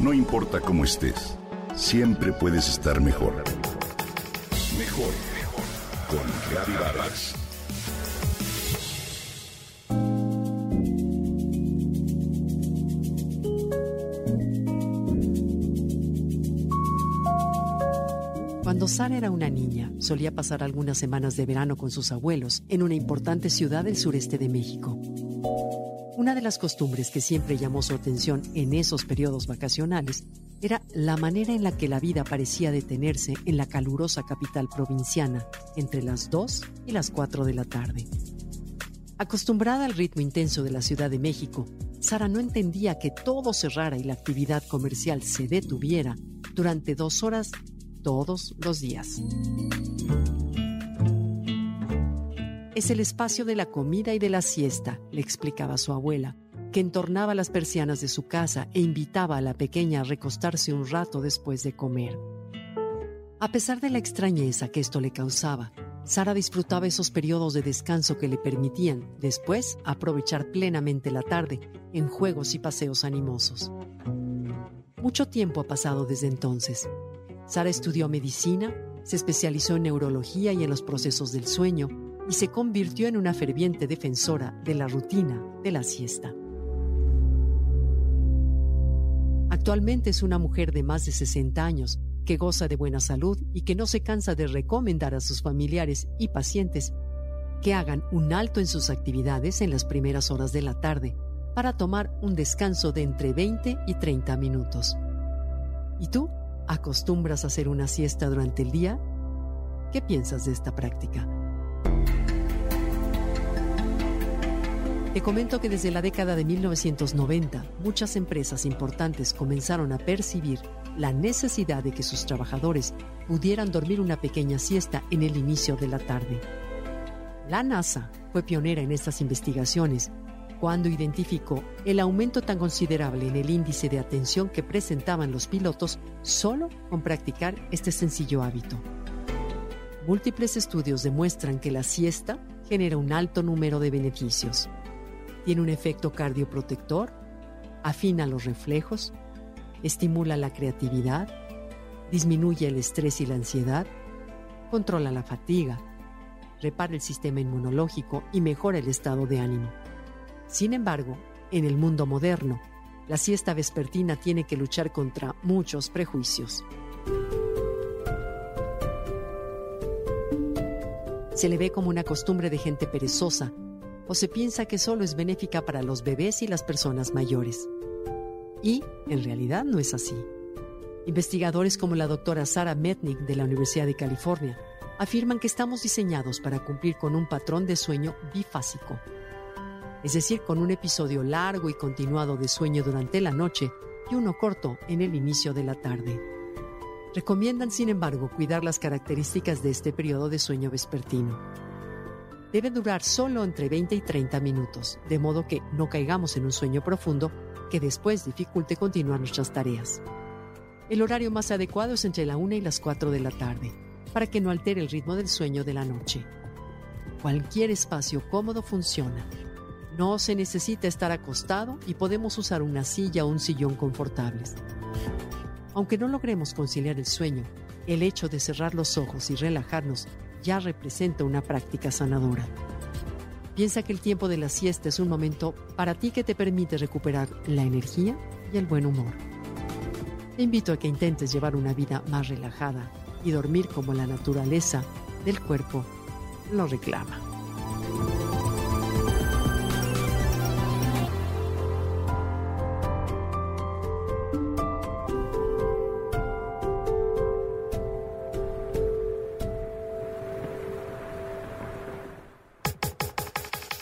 No importa cómo estés, siempre puedes estar mejor. Mejor, mejor. Con Reavivadas. Cuando Sara era una niña, solía pasar algunas semanas de verano con sus abuelos en una importante ciudad del sureste de México. Una de las costumbres que siempre llamó su atención en esos periodos vacacionales era la manera en la que la vida parecía detenerse en la calurosa capital provinciana entre las 2 y las 4 de la tarde. Acostumbrada al ritmo intenso de la Ciudad de México, Sara no entendía que todo cerrara y la actividad comercial se detuviera durante dos horas todos los días. Es el espacio de la comida y de la siesta, le explicaba su abuela, que entornaba las persianas de su casa e invitaba a la pequeña a recostarse un rato después de comer. A pesar de la extrañeza que esto le causaba, Sara disfrutaba esos periodos de descanso que le permitían, después, aprovechar plenamente la tarde en juegos y paseos animosos. Mucho tiempo ha pasado desde entonces, Sara estudió medicina, se especializó en neurología y en los procesos del sueño y se convirtió en una ferviente defensora de la rutina de la siesta. Actualmente es una mujer de más de 60 años que goza de buena salud y que no se cansa de recomendar a sus familiares y pacientes que hagan un alto en sus actividades en las primeras horas de la tarde para tomar un descanso de entre 20 y 30 minutos. ¿Y tú? ¿Acostumbras a hacer una siesta durante el día? ¿Qué piensas de esta práctica? Te comento que desde la década de 1990 muchas empresas importantes comenzaron a percibir la necesidad de que sus trabajadores pudieran dormir una pequeña siesta en el inicio de la tarde. La NASA fue pionera en estas investigaciones cuando identificó el aumento tan considerable en el índice de atención que presentaban los pilotos solo con practicar este sencillo hábito. Múltiples estudios demuestran que la siesta genera un alto número de beneficios. Tiene un efecto cardioprotector, afina los reflejos, estimula la creatividad, disminuye el estrés y la ansiedad, controla la fatiga, repara el sistema inmunológico y mejora el estado de ánimo. Sin embargo, en el mundo moderno, la siesta vespertina tiene que luchar contra muchos prejuicios. Se le ve como una costumbre de gente perezosa o se piensa que solo es benéfica para los bebés y las personas mayores. Y, en realidad, no es así. Investigadores como la doctora Sarah Metnick de la Universidad de California afirman que estamos diseñados para cumplir con un patrón de sueño bifásico es decir, con un episodio largo y continuado de sueño durante la noche y uno corto en el inicio de la tarde. Recomiendan, sin embargo, cuidar las características de este periodo de sueño vespertino. Debe durar solo entre 20 y 30 minutos, de modo que no caigamos en un sueño profundo que después dificulte continuar nuestras tareas. El horario más adecuado es entre la 1 y las 4 de la tarde, para que no altere el ritmo del sueño de la noche. Cualquier espacio cómodo funciona no se necesita estar acostado y podemos usar una silla o un sillón confortables. Aunque no logremos conciliar el sueño, el hecho de cerrar los ojos y relajarnos ya representa una práctica sanadora. Piensa que el tiempo de la siesta es un momento para ti que te permite recuperar la energía y el buen humor. Te invito a que intentes llevar una vida más relajada y dormir como la naturaleza del cuerpo lo reclama.